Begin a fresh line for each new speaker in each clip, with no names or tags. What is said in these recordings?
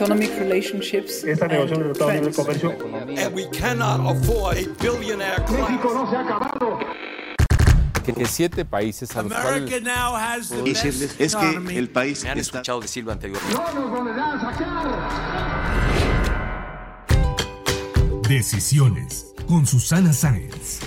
Economic relationships
Esta negociación de Libre Comercio
And we cannot afford a billionaire class.
no se ha acabado.
que siete países a los cuales
America now has the
decirles
best
es que el país
Me han
está
escuchado decirlo anteriormente.
No nos volverán a sacar.
Decisiones con Susana Sáenz.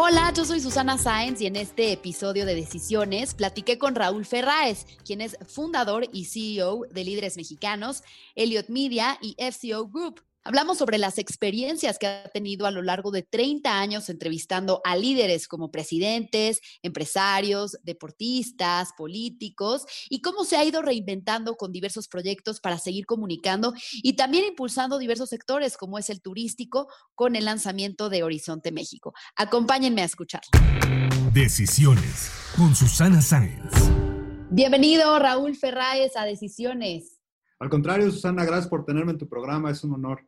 Hola, yo soy Susana Sáenz y en este episodio de Decisiones platiqué con Raúl Ferráez, quien es fundador y CEO de Líderes Mexicanos, Elliot Media y FCO Group. Hablamos sobre las experiencias que ha tenido a lo largo de 30 años entrevistando a líderes como presidentes, empresarios, deportistas, políticos y cómo se ha ido reinventando con diversos proyectos para seguir comunicando y también impulsando diversos sectores como es el turístico con el lanzamiento de Horizonte México. Acompáñenme a escuchar.
Decisiones con Susana Sáenz.
Bienvenido Raúl Ferráez a Decisiones.
Al contrario, Susana, gracias por tenerme en tu programa, es un honor.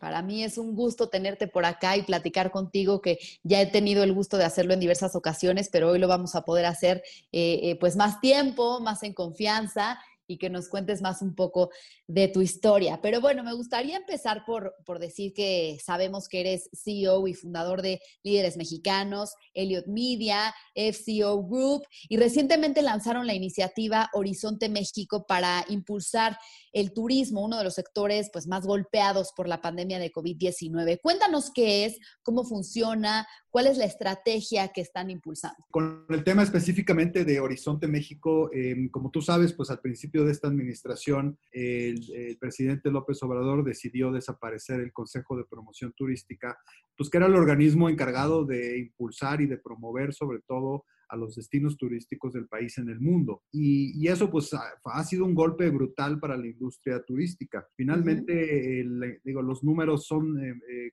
Para mí es un gusto tenerte por acá y platicar contigo, que ya he tenido el gusto de hacerlo en diversas ocasiones, pero hoy lo vamos a poder hacer eh, eh, pues más tiempo, más en confianza y que nos cuentes más un poco de tu historia. Pero bueno, me gustaría empezar por, por decir que sabemos que eres CEO y fundador de Líderes Mexicanos, Elliot Media, FCO Group, y recientemente lanzaron la iniciativa Horizonte México para impulsar el turismo, uno de los sectores pues, más golpeados por la pandemia de COVID-19. Cuéntanos qué es, cómo funciona, cuál es la estrategia que están impulsando.
Con el tema específicamente de Horizonte México, eh, como tú sabes, pues al principio de esta administración, el, el, presidente López Obrador decidió desaparecer el Consejo de Promoción Turística, pues que era el organismo encargado de impulsar y de promover sobre todo a los destinos turísticos del país en el mundo. Y, y eso pues ha, ha, sido un golpe brutal para la industria turística. Finalmente, uh -huh. el, digo, los números son eh, eh,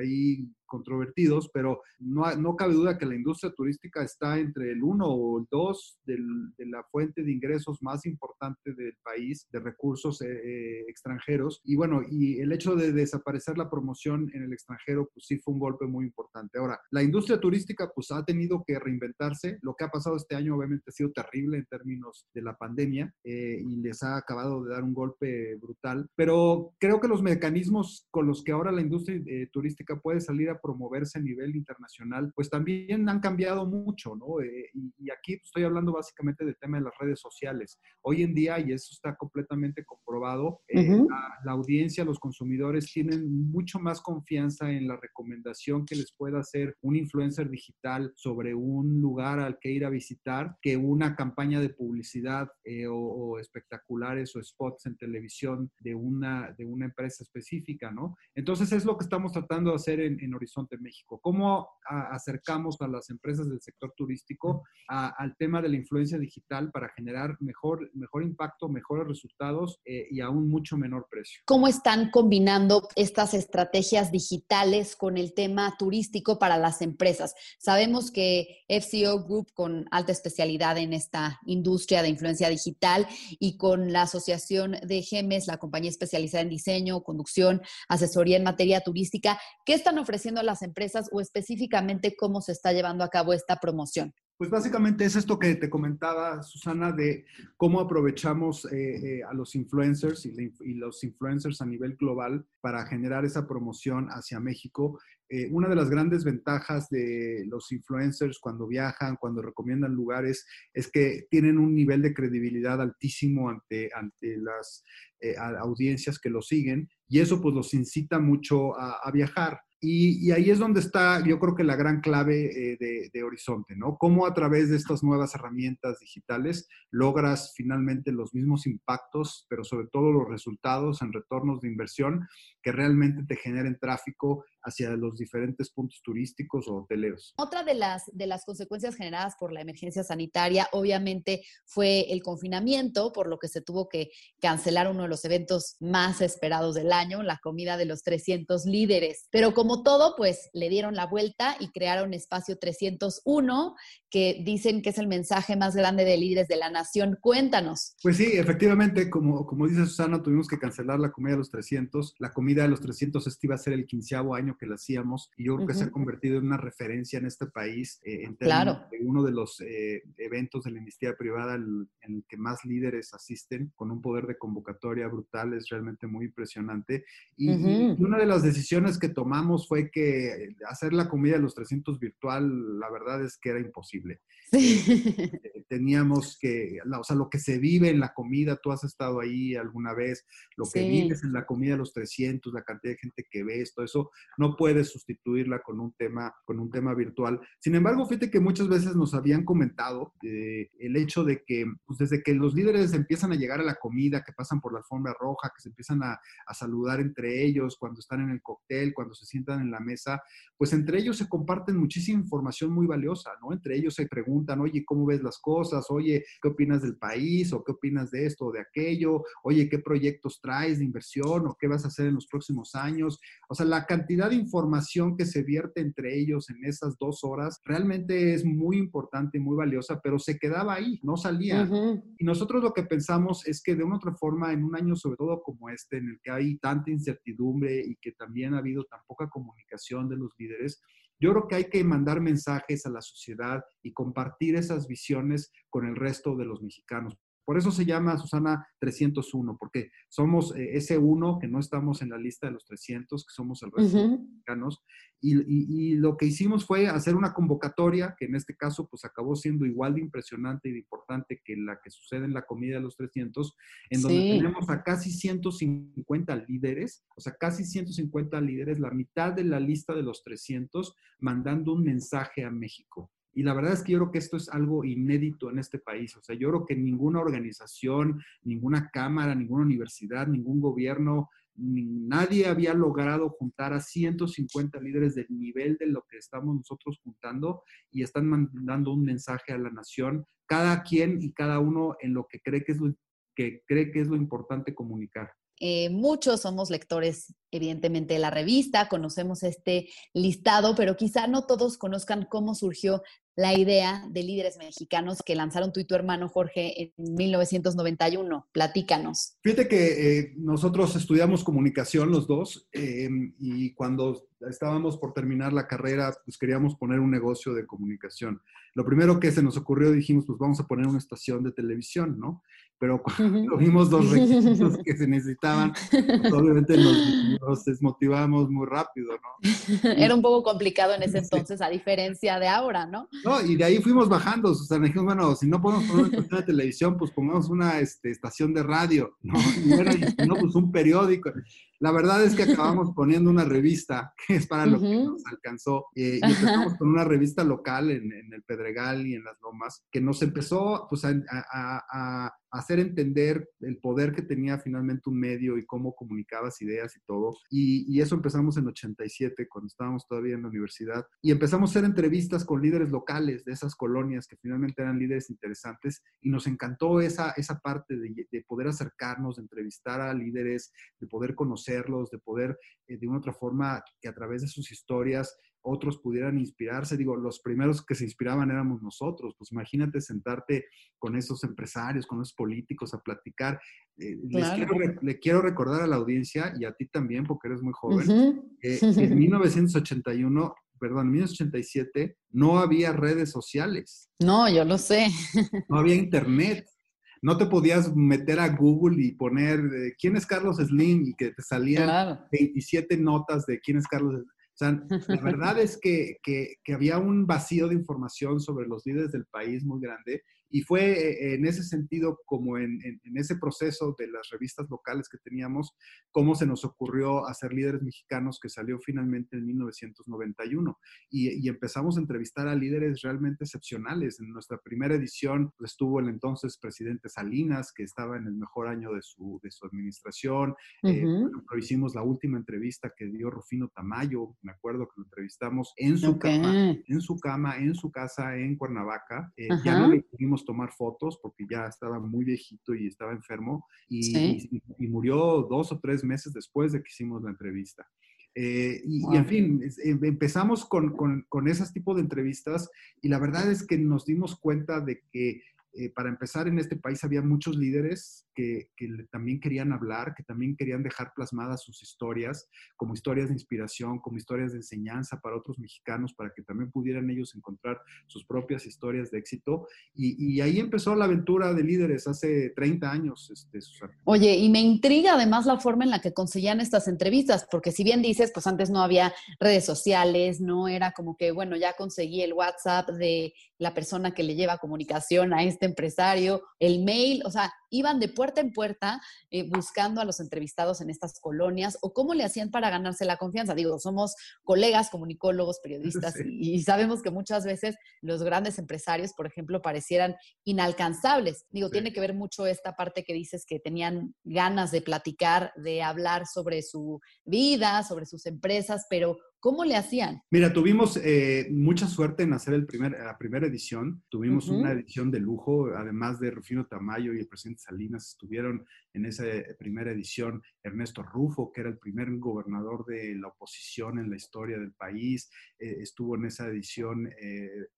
ahí controvertidos, pero no, no, cabe duda que la industria turística está entre el 1 o el 2 del, de la fuente de ingresos más importante del país, de recursos eh, eh, extranjeros. Y bueno, y el hecho de desaparecer la promoción en el extranjero, pues sí fue un golpe muy importante. Ahora, la industria turística pues ha tenido que reinventarse. Lo que ha pasado este año obviamente ha sido terrible en términos de la pandemia eh, y les ha acabado de dar un golpe brutal. Pero creo que los mecanismos con los que ahora la industria eh, turística puede salir a promoverse a nivel internacional, pues también han cambiado mucho, ¿no? Eh, y, y, aquí estoy hablando básicamente del tema de las redes sociales. Hoy en día, y eso está completamente comprobado, uh -huh. la, la, audiencia, los consumidores tienen mucho más confianza en la recomendación que les pueda hacer un influencer digital sobre un lugar al que ir a visitar que una campaña de publicidad eh, o, o, espectaculares o spots en televisión de una, de una empresa específica, ¿no? Entonces es lo que estamos tratando de hacer en, en Horizonte México. ¿Cómo a, acercamos a las empresas del sector turístico a, al tema de la influencia digital para generar mejor, mejor impacto, mejores resultados eh, y a un mucho menor precio?
¿Cómo están combinando estas estrategias digitales con el tema turístico para las empresas? Sabemos que FCO Group, con alta especialidad en esta industria de influencia digital y con la Asociación de GEMES, la compañía especializada en diseño, conducción, asesoría en materia turística, ¿qué están ofreciendo las empresas o específicamente cómo se está llevando a cabo esta promoción?
Pues básicamente es esto que te comentaba, Susana, de cómo aprovechamos eh, eh, a los influencers y, los influencers a nivel global para generar esa promoción hacia México. Eh, una de las grandes ventajas de los influencers cuando viajan, cuando recomiendan lugares, es que tienen un nivel de credibilidad altísimo ante, ante las eh, audiencias que los siguen y eso pues los incita mucho a viajar. Y, ahí es donde está, yo creo que la gran clave eh, de, de, Horizonte, ¿no? Cómo a través de estas nuevas herramientas digitales logras finalmente los mismos impactos, pero sobre todo los resultados en retornos de inversión que realmente te generen tráfico hacia los diferentes puntos turísticos o hoteleros.
Otra de las, de las consecuencias generadas por la emergencia sanitaria, obviamente, fue el confinamiento, por lo que se tuvo que cancelar uno de los eventos más esperados del año, la comida de los 300 líderes. Pero como todo, pues le dieron la vuelta y crearon Espacio 301, que dicen que es el mensaje más grande de líderes de la nación. Cuéntanos.
Pues sí, efectivamente, como, como dice Susana, tuvimos que cancelar la comida de los 300. La comida de los 300 este iba a ser el quinceavo año que la hacíamos y yo creo que se ha convertido en una referencia en este país eh, en términos de uno de los eh, eventos de la iniciativa privada en el que más líderes asisten con un poder de convocatoria brutal, es realmente muy impresionante. Y, y una de las decisiones que tomamos fue que hacer la comida de los 300 virtual, la verdad es que era imposible. Eh, teníamos que, o sea, lo que se vive en la comida, tú has estado ahí alguna vez, lo que vives en la comida los 300, la cantidad de gente que ves, todo eso, no puedes sustituirla con un tema, con un tema virtual. Sin embargo, fíjate que muchas veces nos habían comentado eh, el hecho de que pues, desde que los líderes empiezan a llegar a la comida, que pasan por la alfombra roja, que se empiezan a, a saludar entre ellos, cuando están en el cóctel, cuando se sientan en la mesa, pues entre ellos se comparten muchísima información muy valiosa, ¿no? Entre ellos se preguntan, oye, ¿cómo ves las cosas? Oye, ¿qué opinas del país? ¿O qué opinas de esto o de aquello? Oye, ¿qué proyectos traes de inversión? ¿O qué vas a hacer en los próximos años? O sea, la cantidad de información que se vierte entre ellos en esas dos horas realmente es muy importante y muy valiosa, pero se quedaba ahí, no salía. Y nosotros lo que pensamos es que de una otra forma, en un año sobre todo como este, en el que hay tanta incertidumbre y que también ha habido tan poca comunicación de los líderes, yo creo que hay que mandar mensajes a la sociedad y compartir esas visiones con el resto de los mexicanos. Por eso se llama, Susana, 301, porque somos eh, ese uno que no estamos en la lista de los 300, que somos el resto de los mexicanos. Y, lo que hicimos fue hacer una convocatoria, que en este caso pues acabó siendo igual de impresionante y de importante que la que sucede en la comida de los 300, en donde tenemos a casi 150 líderes, o sea, casi 150 líderes, la mitad de la lista de los 300, mandando un mensaje a México. Y la verdad es que yo creo que esto es algo inédito en este país. O sea, yo creo que ninguna organización, ninguna cámara, ninguna universidad, ningún gobierno, nadie había logrado juntar a 150 líderes del nivel de lo que estamos nosotros juntando y están mandando un mensaje a la nación, cada quien y cada uno en lo que cree que es lo que cree que es lo importante comunicar.
Eh, muchos somos lectores, evidentemente, de la revista, conocemos este listado, pero quizá no todos conozcan cómo surgió la idea de líderes mexicanos que lanzaron tú y tu hermano Jorge en 1991. Platícanos.
Fíjate que eh, nosotros estudiamos comunicación los dos em, y cuando estábamos por terminar la carrera, pues queríamos poner un negocio de comunicación. Lo primero que se nos ocurrió, dijimos, pues vamos a poner una estación de televisión, ¿no? Pero cuando vimos los requisitos que se necesitaban, pues, obviamente nos, desmotivamos muy rápido, ¿no?
Era un poco complicado en ese entonces, a diferencia de ahora, ¿no?
No, y de ahí fuimos bajando, o sea, dijimos, bueno, si no podemos poner una estación de televisión, pues pongamos una este, estación de radio, ¿no? Y bueno, y si no, pues un periódico. La verdad es que acabamos poniendo una revista, que es para lo que nos alcanzó, eh, y empezamos con una revista local en, el Pedregal y en las Lomas, que nos empezó pues, a, hacer entender el poder que tenía finalmente un medio y cómo comunicabas ideas y todo. Y, eso empezamos en 87, cuando estábamos todavía en la universidad, y empezamos a hacer entrevistas con líderes locales de esas colonias que finalmente eran líderes interesantes, y nos encantó esa, esa parte de, de poder acercarnos, de entrevistar a líderes, de poder conocer de poder eh, de una otra forma que a través de sus historias otros pudieran inspirarse. Digo, los primeros que se inspiraban éramos nosotros. Pues imagínate sentarte con esos empresarios, con esos políticos a platicar. Eh, le quiero recordar a la audiencia y a ti también, porque eres muy joven, que en 1981 perdón, en 1987 no había redes sociales.
No, yo lo sé.
No había internet no te podías meter a Google y poner eh, quién es Carlos Slim y que te salían 27 notas de quién es Carlos Slim. O sea, la verdad es que, que, había un vacío de información sobre los líderes del país muy grande y fue eh, en ese sentido, como en, ese proceso de las revistas locales que teníamos, cómo se nos ocurrió hacer líderes mexicanos que salió finalmente en 1991. Y, y empezamos a entrevistar a líderes realmente excepcionales. En nuestra primera edición estuvo el entonces presidente Salinas, que estaba en el mejor año de su, de su administración. Uh hicimos la última entrevista que dio Rufino Tamayo, me acuerdo que lo entrevistamos en su cama, en su cama, en su casa en Cuernavaca. Eh, ya no le pudimos tomar fotos porque ya estaba muy viejito y estaba enfermo y, murió dos o tres meses después de que hicimos la entrevista. Eh, y, en fin, em, empezamos con, con, con esos tipos de entrevistas y la verdad es que nos dimos cuenta de que eh, para empezar, en este país había muchos líderes que, también querían hablar, que también querían dejar plasmadas sus historias, como historias de inspiración, como historias de enseñanza para otros mexicanos, para que también pudieran ellos encontrar sus propias historias de éxito. Y, ahí empezó la aventura de líderes hace 30 años, este,
Oye, y me intriga además la forma en la que conseguían estas entrevistas, porque si bien dices, pues antes no había redes sociales, no era como que, bueno, ya conseguí el WhatsApp de la persona que le lleva comunicación a este empresario, el mail, o sea, iban de puerta en puerta eh, buscando a los entrevistados en estas colonias o cómo le hacían para ganarse la confianza. Digo, somos colegas, comunicólogos, periodistas y, sabemos que muchas veces los grandes empresarios, por ejemplo, parecieran inalcanzables. Digo, tiene que ver mucho esta parte que dices que tenían ganas de platicar, de hablar sobre su vida, sobre sus empresas, pero ¿Cómo le hacían?
Mira, tuvimos eh, mucha suerte en hacer el primer, la primera edición. Tuvimos una edición de lujo, además de Rufino Tamayo y el presidente Salinas estuvieron en esa primera edición Ernesto Rufo, que era el primer gobernador de la oposición en la historia del país. Eh, estuvo en esa edición eh,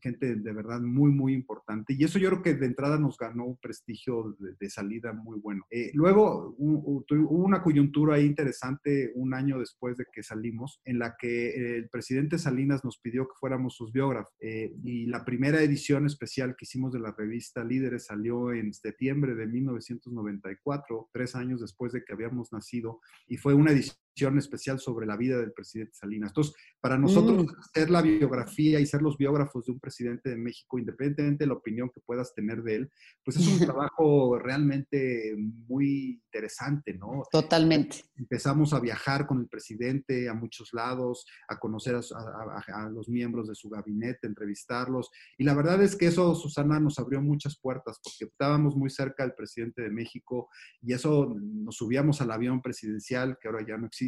gente de verdad muy, muy importante. Y eso yo creo que de entrada nos ganó un prestigio de, salida muy bueno. luego hubo una coyuntura ahí interesante un año después de que salimos, en la que el presidente Salinas nos pidió que fuéramos sus biógrafos. Eh, y la primera edición especial que hicimos de la revista Líderes salió en septiembre de 1994, tres años después de que habíamos nacido, y fue una edición especial sobre la vida del presidente Salinas. Entonces, para nosotros mm. ser la biografía y ser los biógrafos de un presidente de México, independientemente de la opinión que puedas tener de él, pues es un trabajo realmente muy interesante, ¿no?
Totalmente.
Empezamos a viajar con el presidente a muchos lados, a conocer a, a los miembros de su gabinete, entrevistarlos. Y la verdad es que eso, Susana, nos abrió muchas puertas porque estábamos muy cerca del presidente de México y eso nos subíamos al avión presidencial, que ahora ya no existe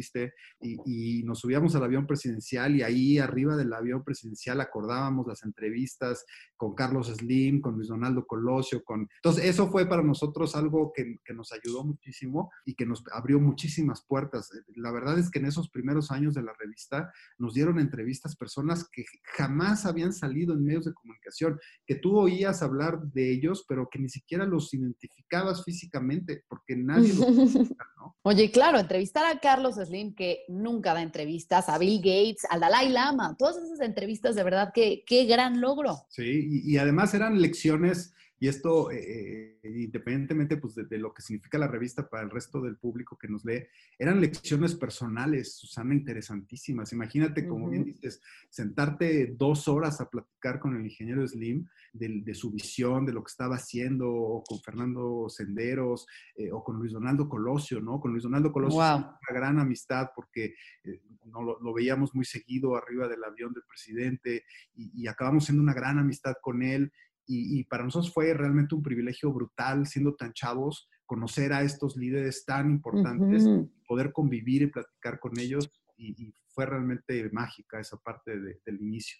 y, nos subíamos al avión presidencial y ahí arriba del avión presidencial acordábamos las entrevistas con Carlos Slim, con Luis Donaldo Colosio, con... Entonces, eso fue para nosotros algo que, que nos ayudó muchísimo y que nos abrió muchísimas puertas. La verdad es que en esos primeros años de la revista nos dieron entrevistas personas que jamás habían salido en medios de comunicación, que tú oías hablar de ellos, pero que ni siquiera los identificabas físicamente, porque nadie los
¿no? Oye, claro, entrevistar a Carlos Que nunca da entrevistas, a Bill Gates, al Dalai Lama, todas esas entrevistas, de verdad, que qué gran logro.
Sí, y, además eran lecciones, y esto, eh, eh, independientemente pues, de, lo que significa la revista para el resto del público que nos lee, eran lecciones personales, Susana, interesantísimas. Imagínate, como bien dices, sentarte dos horas a platicar con el ingeniero Slim de, su visión, de lo que estaba haciendo, o con Fernando Senderos, eh, o con Luis Donaldo Colosio, ¿no? Con Luis Donaldo Colosio una gran amistad porque no, lo, veíamos muy seguido arriba del avión del presidente y, y acabamos siendo una gran amistad con él y, para nosotros fue realmente un privilegio brutal, siendo tan chavos, conocer a estos líderes tan importantes, poder convivir y platicar con ellos, y, fue realmente mágica esa parte del inicio.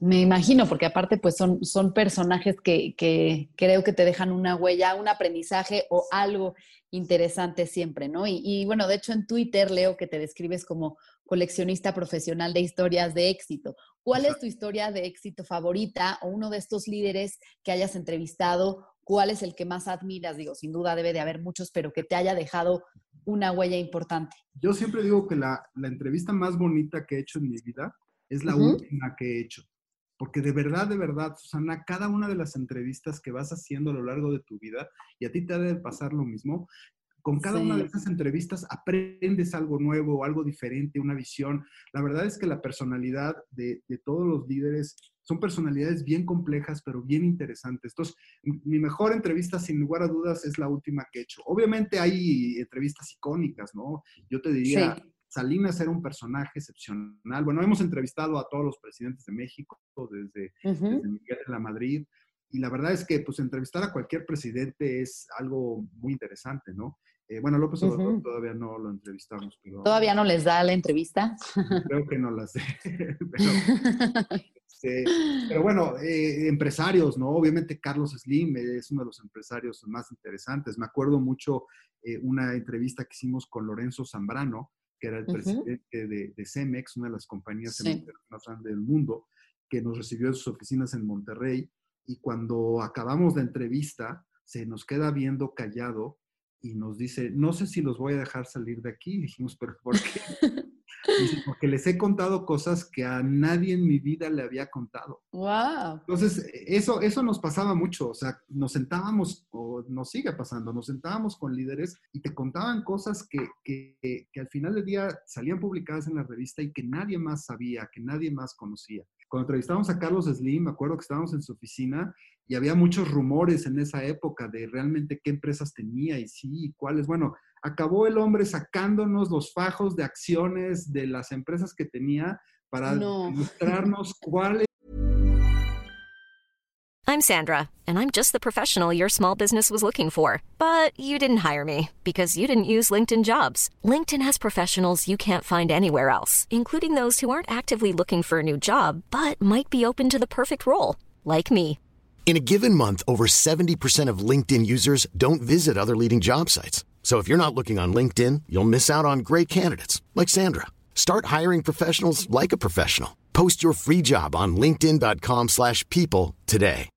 Me imagino, porque aparte pues son, son personajes que, que, creo que te dejan una huella, un aprendizaje o algo interesante siempre, ¿no? Y, y, bueno, de hecho en Twitter leo que te describes como coleccionista profesional de historias de éxito. ¿Cuál es tu historia de éxito favorita o uno de estos líderes que hayas entrevistado? ¿Cuál es el que más admiras? Digo, sin duda debe de haber muchos, pero que te haya dejado una huella importante.
Yo siempre digo que la, la entrevista más bonita que he hecho en mi vida es la última que he hecho porque de verdad, de verdad, Susana, cada una de las entrevistas que vas haciendo a lo largo de tu vida, y a ti te debe pasar lo mismo, con cada una de esas entrevistas aprendes algo nuevo, algo diferente, una visión. La verdad es que la personalidad de, todos los líderes son personalidades bien complejas, pero bien interesantes. Entonces, mi mejor entrevista, sin lugar a dudas, es la última que he hecho. Obviamente hay entrevistas icónicas, ¿no? Yo te diría, Salinas era un personaje excepcional. Bueno, hemos entrevistado a todos los presidentes de México, desde, Miguel de la Madrid, y la verdad es que pues entrevistar a cualquier presidente es algo muy interesante, ¿no? Eh, bueno, López Obrador todavía no lo entrevistamos. Pero,
¿Todavía no les da la entrevista?
Creo que no las dé. Este, pero, bueno, eh, empresarios, ¿no? Obviamente Carlos Slim es uno de los empresarios más interesantes. Me acuerdo mucho eh, una entrevista que hicimos con Lorenzo Zambrano, que era el presidente de, de, Cemex, una de las compañías más grandes del mundo, que nos recibió en sus oficinas en Monterrey. Y cuando acabamos la entrevista, se nos queda viendo callado y nos dice, no sé si los voy a dejar salir de aquí. dijimos, pero ¿por qué? Dice, porque les he contado cosas que a nadie en mi vida le había contado.
Wow.
Entonces, eso, eso nos pasaba mucho. O sea, nos sentábamos, o nos sigue pasando, nos sentábamos con líderes y te contaban cosas que, que, que al final del día salían publicadas en la revista y que nadie más sabía, que nadie más conocía. Cuando entrevistamos a Carlos Slim, me acuerdo que estábamos en su oficina y había muchos rumores en esa época de realmente qué empresas tenía y sí, y cuáles. Bueno, acabó el hombre sacándonos los fajos de acciones de las empresas que tenía para mostrarnos cuáles.
I'm Sandra, and I'm just the professional your small business was looking for. But you didn't hire me because you didn't use LinkedIn jobs. LinkedIn has professionals you can't find anywhere else, including those who aren't actively looking for a new job, but might be open to the perfect role, like me.
In a given month, over 70% of LinkedIn users don't visit other leading job sites. So if you're not looking on LinkedIn, you'll miss out on great candidates like Sandra. Start hiring professionals like a professional. Post your free job on linkedin.com/people today.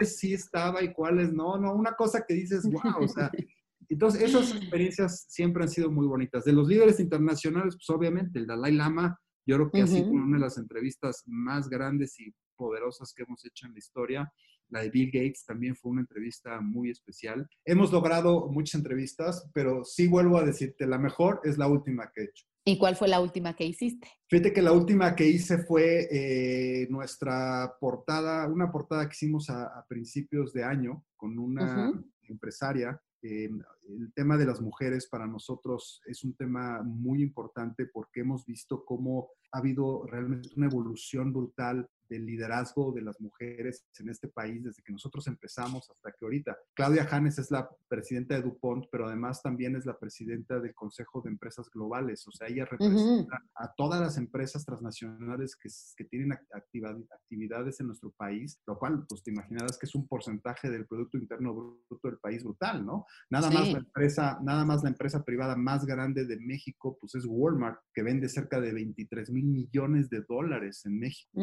Sí estaba y cuáles no, no, una cosa que dices, wow, o sea, entonces esas experiencias siempre han sido muy bonitas. De los líderes internacionales, pues obviamente el Dalai Lama, yo creo que ha sido una de las entrevistas más grandes y poderosas que hemos hecho en la historia. La de Bill Gates también fue una entrevista muy especial. Hemos logrado muchas entrevistas, pero sí vuelvo a decirte, la mejor es la última que he hecho.
¿Y cuál fue la última que hiciste?
Fíjate que la última que hice fue eh, nuestra portada, una portada que hicimos a, principios de año con una empresaria eh, el tema de las mujeres para nosotros es un tema muy importante porque hemos visto cómo ha habido realmente una evolución brutal del liderazgo de las mujeres en este país desde que nosotros empezamos hasta que ahorita. Claudia Janes es la presidenta de DuPont, pero además también es la presidenta del Consejo de Empresas Globales. O sea, ella representa a todas las empresas transnacionales que, que tienen actividades en nuestro país, lo cual, pues te imaginarás que es un porcentaje del Producto Interno Bruto del país brutal, ¿no? Nada más la empresa, nada más la empresa privada más grande de México, pues es Walmart, que vende cerca de 23 mil millones de dólares en México.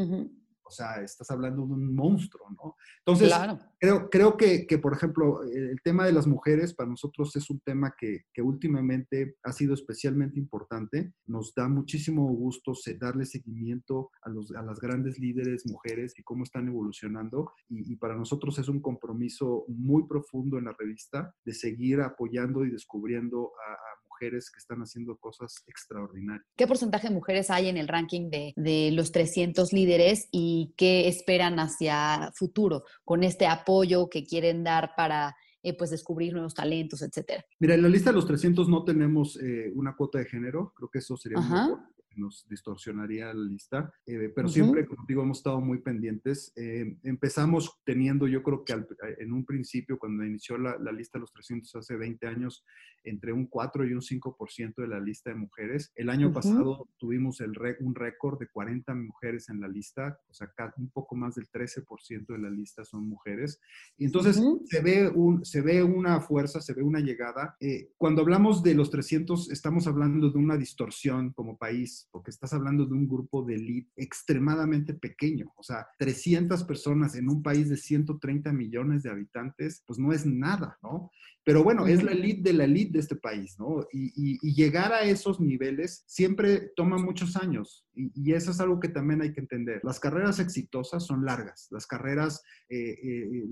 O sea, estás hablando de un monstruo, ¿no? Entonces, creo, creo que, que, por ejemplo, el tema de las mujeres para nosotros es un tema que, que últimamente ha sido especialmente importante. Nos da muchísimo gusto darle seguimiento a, los, a las grandes líderes mujeres y cómo están evolucionando. Y, para nosotros es un compromiso muy profundo en la revista de seguir apoyando y descubriendo a, a mujeres que están haciendo cosas extraordinarias.
¿Qué porcentaje de mujeres hay en el ranking de, de los 300 líderes y qué esperan hacia futuro con este apoyo que quieren dar para eh, pues descubrir nuevos talentos, etcétera?
Mira, en la lista de los 300 no tenemos eh, una cuota de género, creo que eso sería muy nos distorsionaría la lista, eh, pero siempre, como digo, hemos estado muy pendientes. Eh, empezamos teniendo, yo creo que en un principio, cuando inició la, lista de los 300 hace 20 años, entre un 4 y un 5% de la lista de mujeres. El año pasado tuvimos el un récord de 40 mujeres en la lista, o sea, un poco más del 13% de la lista son mujeres. Y entonces se, ve un, se ve una fuerza, se ve una llegada. Eh, cuando hablamos de los 300, estamos hablando de una distorsión como país porque estás hablando de un grupo de elite extremadamente pequeño, o sea, 300 personas en un país de 130 millones de habitantes, pues no es nada, ¿no? Pero bueno, es la elite de la elite de este país, ¿no? Y, llegar a esos niveles siempre toma muchos años y, eso es algo que también hay que entender. Las carreras exitosas son largas, las carreras, eh, eh,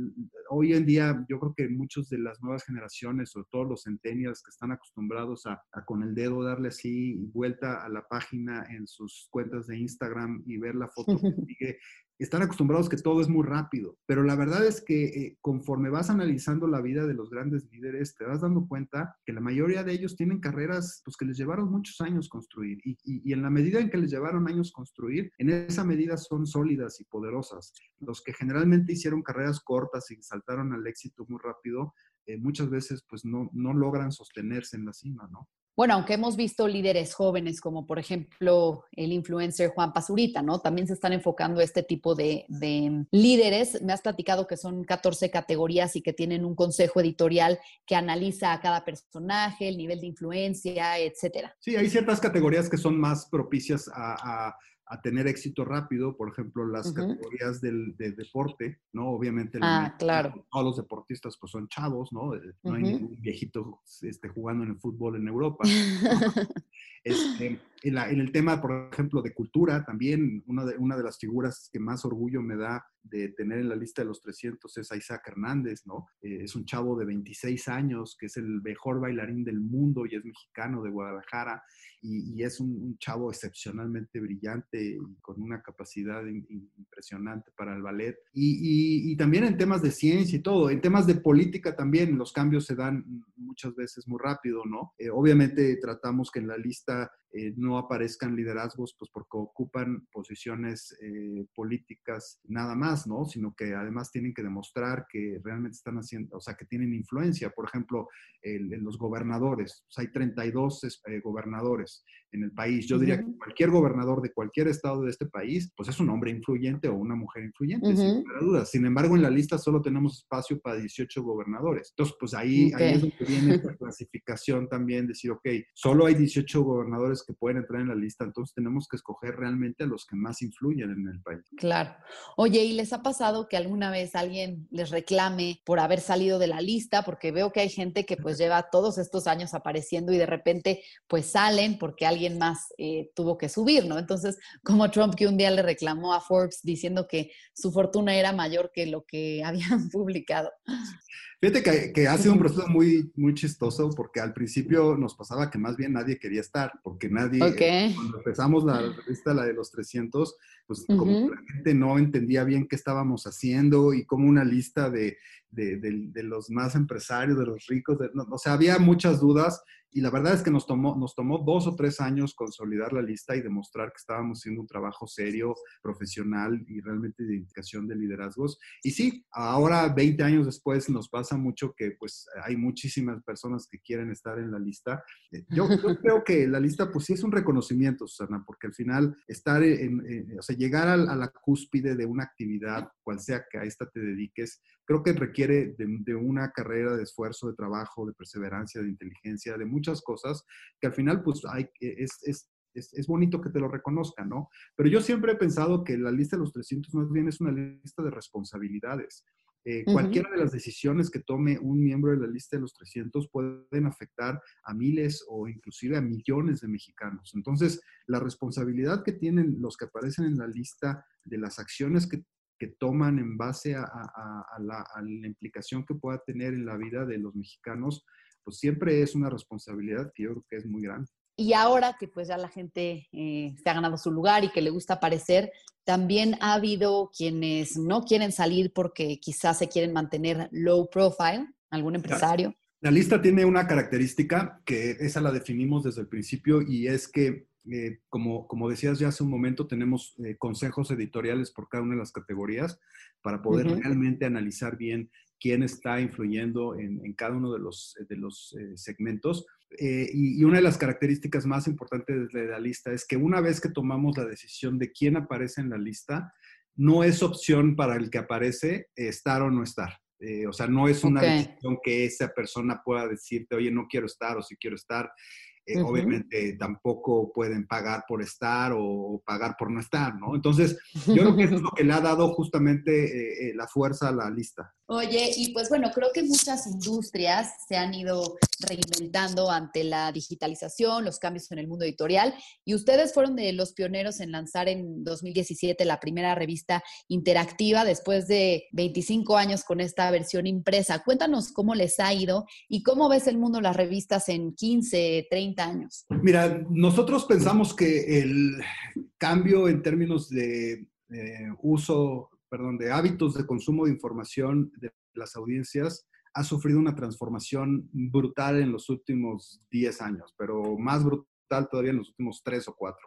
hoy en día yo creo que muchos de las nuevas generaciones o todos los centennials que están acostumbrados a, a con el dedo darle así vuelta a la página en sus cuentas de Instagram y ver la foto que sigue están acostumbrados que todo es muy rápido, pero la verdad es que eh, conforme vas analizando la vida de los grandes líderes, te vas dando cuenta que la mayoría de ellos tienen carreras pues, que les llevaron muchos años construir y, en la medida en que les llevaron años construir, en esa medida son sólidas y poderosas. Los que generalmente hicieron carreras cortas y saltaron al éxito muy rápido, eh, muchas veces pues no, no logran sostenerse en la cima, ¿no?
Bueno, aunque hemos visto líderes jóvenes como por ejemplo el influencer Juan Pazurita, ¿no? También se están enfocando este tipo de, de, líderes. Me has platicado que son 14 categorías y que tienen un consejo editorial que analiza a cada personaje, el nivel de influencia, etcétera.
Sí, hay ciertas categorías que son más propicias a a tener éxito rápido, por ejemplo, las categorías del, de deporte, ¿no? Obviamente
ah, claro.
todos los deportistas pues son chavos, ¿no? Eh, no hay ningún viejito este, jugando en el fútbol en Europa. este, en, el tema, por ejemplo, de cultura, también una de, una de las figuras que más orgullo me da de tener en la lista de los 300 es Isaac Hernández, ¿no? Eh, es un chavo de 26 años que es el mejor bailarín del mundo y es mexicano de Guadalajara y, es un, chavo excepcionalmente brillante y con una capacidad impresionante para el ballet. Y, y, también en temas de ciencia y todo, en temas de política también los cambios se dan muchas veces muy rápido, ¿no? Eh, obviamente tratamos que en la lista eh, no aparezcan liderazgos, pues porque ocupan posiciones eh, políticas nada más, ¿no? Sino que además tienen que demostrar que realmente están haciendo, o sea, que tienen influencia. Por ejemplo, en los gobernadores, hay 32 eh, gobernadores en el país. Yo diría que cualquier gobernador de cualquier estado de este país, pues es un hombre influyente o una mujer influyente, sin duda. Sin embargo, en la lista solo tenemos espacio para 18 gobernadores. Entonces, pues ahí, ahí es donde viene la clasificación también, decir, ok, solo hay 18 gobernadores que pueden entrar en la lista, entonces tenemos que escoger realmente a los que más influyen en el país.
Claro. Oye, ¿y les ha pasado que alguna vez alguien les reclame por haber salido de la lista? Porque veo que hay gente que pues lleva todos estos años apareciendo y de repente pues salen porque alguien más eh, tuvo que subir, ¿no? Entonces, como Trump que un día le reclamó a Forbes diciendo que su fortuna era mayor que lo que habían publicado.
Fíjate que, que, ha sido un proceso muy, muy chistoso porque al principio nos pasaba que más bien nadie quería estar, porque nadie, cuando empezamos la revista, la de los 300, pues como la gente no entendía bien qué estábamos haciendo y como una lista de, de, de, los más empresarios, de los ricos, o sea, había muchas dudas y la verdad es que nos tomó, nos tomó dos o tres años consolidar la lista y demostrar que estábamos haciendo un trabajo serio, profesional y realmente de identificación de liderazgos. Y sí, ahora, 20 años después, nos pasa mucho que pues hay muchísimas personas que quieren estar en la lista. Eh, yo, creo que la lista pues sí es un reconocimiento, Susana, porque al final estar en, o sea, llegar a, a la cúspide de una actividad, cual sea que a esta te dediques, creo que requiere de, una carrera de esfuerzo, de trabajo, de perseverancia, de inteligencia, de muchas cosas que al final pues hay, es, es, es, es, bonito que te lo reconozcan, ¿no? Pero yo siempre he pensado que la lista de los 300 más bien es una lista de responsabilidades. Eh, cualquiera de las decisiones que tome un miembro de la lista de los 300 pueden afectar a miles o inclusive a millones de mexicanos. Entonces, la responsabilidad que tienen los que aparecen en la lista de las acciones que que toman en base a, la, implicación que pueda tener en la vida de los mexicanos, pues siempre es una responsabilidad que yo creo que es muy grande.
Y ahora que pues ya la gente eh, se ha ganado su lugar y que le gusta aparecer, también ha habido quienes no quieren salir porque quizás se quieren mantener low profile, algún empresario.
La lista tiene una característica que esa la definimos desde el principio y es que eh, como, como decías ya hace un momento, tenemos eh, consejos editoriales por cada una de las categorías para poder realmente analizar bien quién está influyendo en, en cada uno de los, de los eh, segmentos. Y, y, una de las características más importantes de la lista es que una vez que tomamos la decisión de quién aparece en la lista, no es opción para el que aparece estar o no estar. o sea, no es una decisión que esa persona pueda decirte, oye, no quiero estar o si quiero estar. Eh, obviamente tampoco pueden pagar por estar o pagar por no estar, ¿no? Entonces, yo creo que eso es lo que le ha dado justamente eh, eh, la fuerza a la lista.
Oye, y pues bueno, creo que muchas industrias se han ido reinventando ante la digitalización, los cambios en el mundo editorial, y ustedes fueron de los pioneros en lanzar en 2017 la primera revista interactiva después de 25 años con esta versión impresa. Cuéntanos cómo les ha ido y cómo ves el mundo de las revistas en 15, 30 años.
Mira, nosotros pensamos que el cambio en términos de uso perdón, de hábitos de consumo de información de las audiencias ha sufrido una transformación brutal en los últimos 10 años, pero más brutal todavía en los últimos 3 o 4.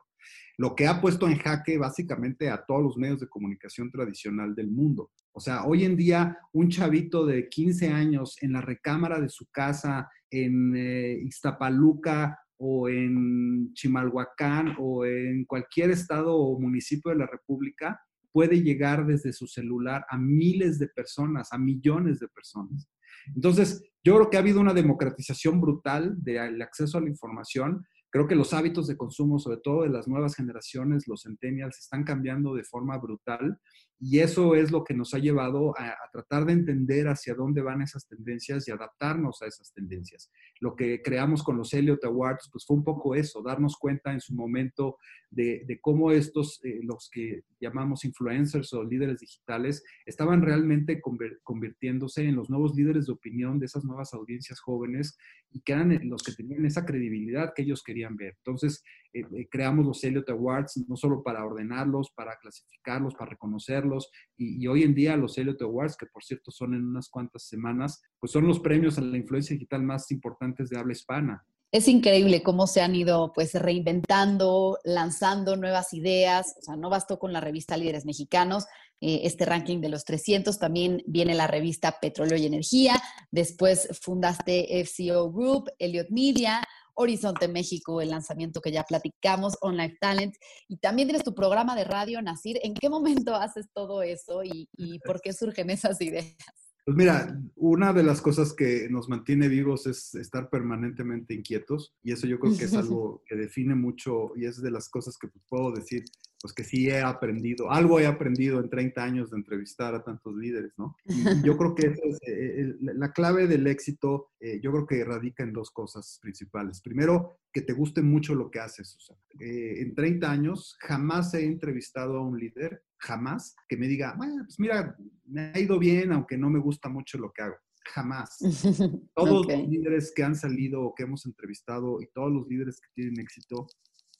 Lo que ha puesto en jaque básicamente a todos los medios de comunicación tradicional del mundo. O sea, hoy en día un chavito de 15 años en la recámara de su casa en eh, Iztapaluca o en Chimalhuacán o en cualquier estado o municipio de la República puede llegar desde su celular a miles de personas, a millones de personas. Entonces, yo creo que ha habido una democratización brutal del acceso a la información. Creo que los hábitos de consumo, sobre todo de las nuevas generaciones, los centennials, están cambiando de forma brutal y eso es lo que nos ha llevado a, tratar de entender hacia dónde van esas tendencias y adaptarnos a esas tendencias. Lo que creamos con los Elliot Awards, pues fue un poco eso, darnos cuenta en su momento de, cómo estos, eh, los que llamamos influencers o líderes digitales, estaban realmente convirtiéndose en los nuevos líderes de opinión de esas nuevas audiencias jóvenes y que eran los que tenían esa credibilidad que ellos querían ver. Entonces, eh, eh, creamos los Elliot Awards no solo para ordenarlos, para clasificarlos, para reconocerlos, y, hoy en día los Elliot Awards, que por cierto son en unas cuantas semanas, pues son los premios a la influencia digital más importantes de habla hispana.
Es increíble cómo se han ido pues reinventando, lanzando nuevas ideas. O sea, no bastó con la revista Líderes Mexicanos, eh, este ranking de los 300, también viene la revista Petróleo y Energía. Después fundaste FCO Group, Elliot Media, Horizonte México, el lanzamiento que ya platicamos, Online Talent, y también tienes tu programa de radio, Nacir. ¿En qué momento haces todo eso y, y por qué surgen esas ideas?
Pues mira, una de las cosas que nos mantiene vivos es estar permanentemente inquietos y eso yo creo que es algo que define mucho y es de las cosas que puedo decir, pues que sí he aprendido, algo he aprendido en 30 años de entrevistar a tantos líderes, ¿no? Y yo creo que es, eh, la clave del éxito, eh, yo creo que radica en dos cosas principales. Primero, que te guste mucho lo que haces. O eh, en 30 años jamás he entrevistado a un líder jamás que me diga, bueno, pues mira, me ha ido bien, aunque no me gusta mucho lo que hago. Jamás. Todos los líderes que han salido o que hemos entrevistado y todos los líderes que tienen éxito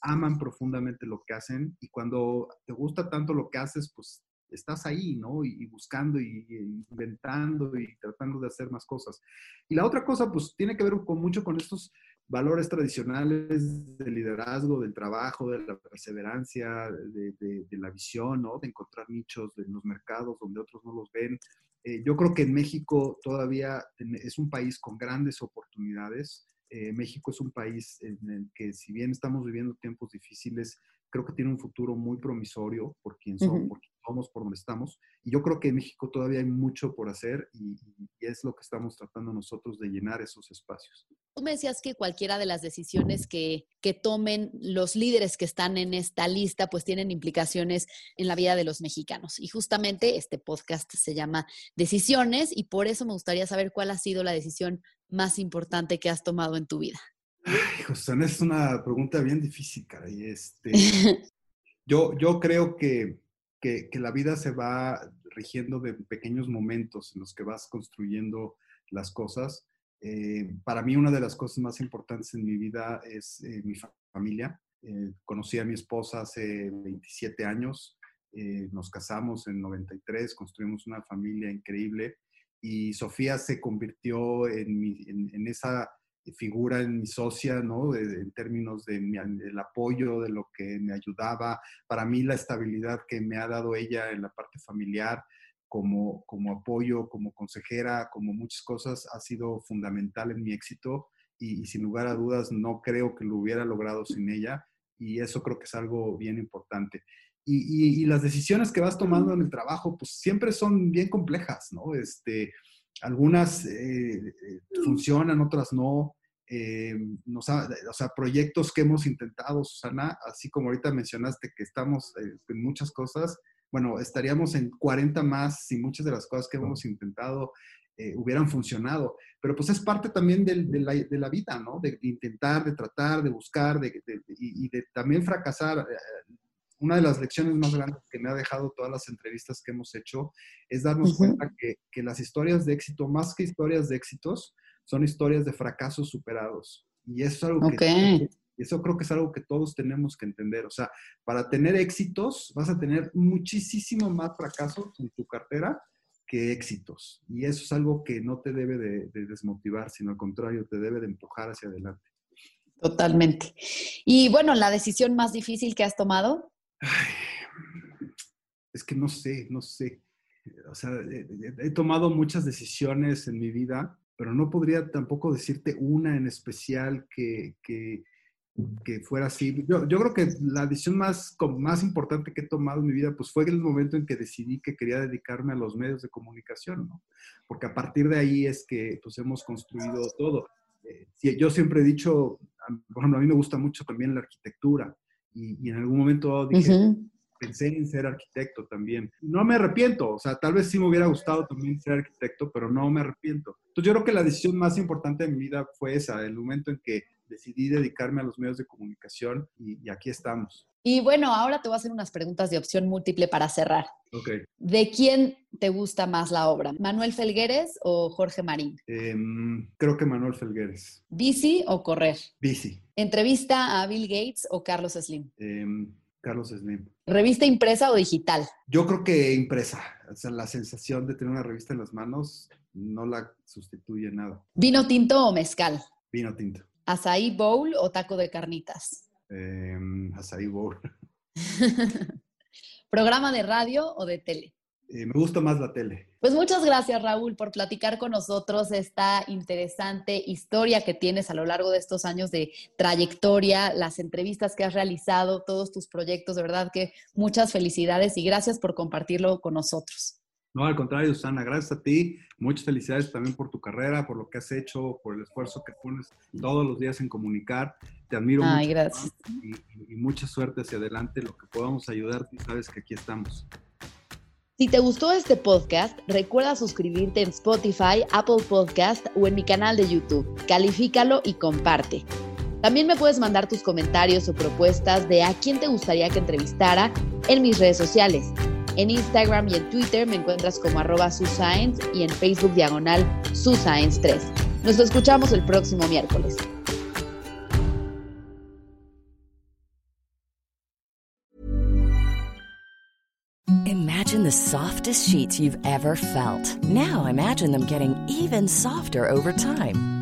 aman profundamente lo que hacen y cuando te gusta tanto lo que haces, pues estás ahí, ¿no? Y, buscando y, inventando y tratando de hacer más cosas. Y la otra cosa, pues tiene que ver con mucho con estos valores tradicionales del liderazgo, del trabajo, de la perseverancia, de, la visión, ¿no? De encontrar nichos en los mercados donde otros no los ven. Eh, yo creo que en México todavía es un país con grandes oportunidades. Eh, México es un país en el que si bien estamos viviendo tiempos difíciles, creo que tiene un futuro muy promisorio por quien somos, por, somos, por donde estamos. Y yo creo que en México todavía hay mucho por hacer y, es lo que estamos tratando nosotros de llenar esos espacios.
Tú me decías que cualquiera de las decisiones que, que tomen los líderes que están en esta lista, pues tienen implicaciones en la vida de los mexicanos. Y justamente este podcast se llama Decisiones y por eso me gustaría saber cuál ha sido la decisión más importante que has tomado en tu vida.
Ay, José, es una pregunta bien difícil, caray. Este, yo, yo creo que, que, la vida se va rigiendo de pequeños momentos en los que vas construyendo las cosas. Eh, para mí una de las cosas más importantes en mi vida es eh, mi familia. Eh, conocí a mi esposa hace 27 años, nos casamos en 93, construimos una familia increíble y Sofía se convirtió en, en esa figura en mi socia, ¿no? en términos de del apoyo, de lo que me ayudaba. Para mí la estabilidad que me ha dado ella en la parte familiar, como, como apoyo, como consejera, como muchas cosas, ha sido fundamental en mi éxito y, sin lugar a dudas no creo que lo hubiera logrado sin ella y eso creo que es algo bien importante. Y, y, las decisiones que vas tomando en el trabajo, pues siempre son bien complejas, ¿no? Este, algunas eh, eh, funcionan, otras no. Eh, o sea, proyectos que hemos intentado, Susana, así como ahorita mencionaste que estamos en muchas cosas, bueno, estaríamos en 40 más si muchas de las cosas que hemos intentado hubieran funcionado. Pero pues es parte también de, la, vida, ¿no? De, intentar, de tratar, de buscar de, y, de también fracasar una de las lecciones más grandes que me ha dejado todas las entrevistas que hemos hecho es darnos cuenta que, que, las historias de éxito, más que historias de éxitos, son historias de fracasos superados. Y eso es algo que... Eso creo que es algo que todos tenemos que entender. O sea, para tener éxitos vas a tener muchísimo más fracasos en tu cartera que éxitos. Y eso es algo que no te debe de, de desmotivar, sino al contrario, te debe de empujar hacia adelante.
Totalmente. Y bueno, la decisión más difícil que has tomado.
es que no sé, no sé. O sea, he, tomado muchas decisiones en mi vida, pero no podría tampoco decirte una en especial que, que, que fuera así. Yo, yo, creo que la decisión más, más importante que he tomado en mi vida, pues fue el momento en que decidí que quería dedicarme a los medios de comunicación, ¿no? Porque a partir de ahí es que pues hemos construido todo. Eh, yo siempre he dicho, por ejemplo, a mí me gusta mucho también la arquitectura y, en algún momento dije, pensé en ser arquitecto también. No me arrepiento, o sea, tal vez sí me hubiera gustado también ser arquitecto, pero no me arrepiento. Entonces yo creo que la decisión más importante de mi vida fue esa, el momento en que decidí dedicarme a los medios de comunicación y, aquí estamos.
Y bueno, ahora te voy a hacer unas preguntas de opción múltiple para cerrar.
Ok.
¿De quién te gusta más la obra? ¿Manuel Felgueres o Jorge Marín?
Em, creo que Manuel Felgueres.
¿Bici o correr?
Bici.
¿Entrevista a Bill Gates o Carlos Slim?
Em, Carlos Slim.
¿Revista impresa o digital?
Yo creo que impresa. O sea, la sensación de tener una revista en las manos no la sustituye nada.
¿Vino tinto o mezcal?
Vino tinto.
¿Azaí bowl o taco de carnitas?
Eh, azaí bowl.
¿Programa de radio o de tele?
Eh, me gusta más la tele.
Pues muchas gracias, Raúl, por platicar con nosotros esta interesante historia que tienes a lo largo de estos años de trayectoria, las entrevistas que has realizado, todos tus proyectos. De verdad que muchas felicidades y gracias por compartirlo con nosotros.
No, al contrario, Susana, gracias a ti. Muchas felicidades también por tu carrera, por lo que has hecho, por el esfuerzo que pones todos los días en comunicar. Te admiro
Ay,
mucho.
gracias.
Y, y, mucha suerte hacia adelante. Lo que podamos ayudarte, sabes que aquí estamos.
Si te gustó este podcast, recuerda suscribirte en Spotify, Apple Podcast o en mi canal de YouTube. Califícalo y comparte. También me puedes mandar tus comentarios o propuestas de a quién te gustaría que entrevistara en mis redes sociales. En Instagram y en Twitter me encuentras como arroba suscience y en Facebook diagonal suscience3. Nos escuchamos el próximo miércoles.
Imagine the softest sheets you've ever felt. Now imagine them getting even softer over time.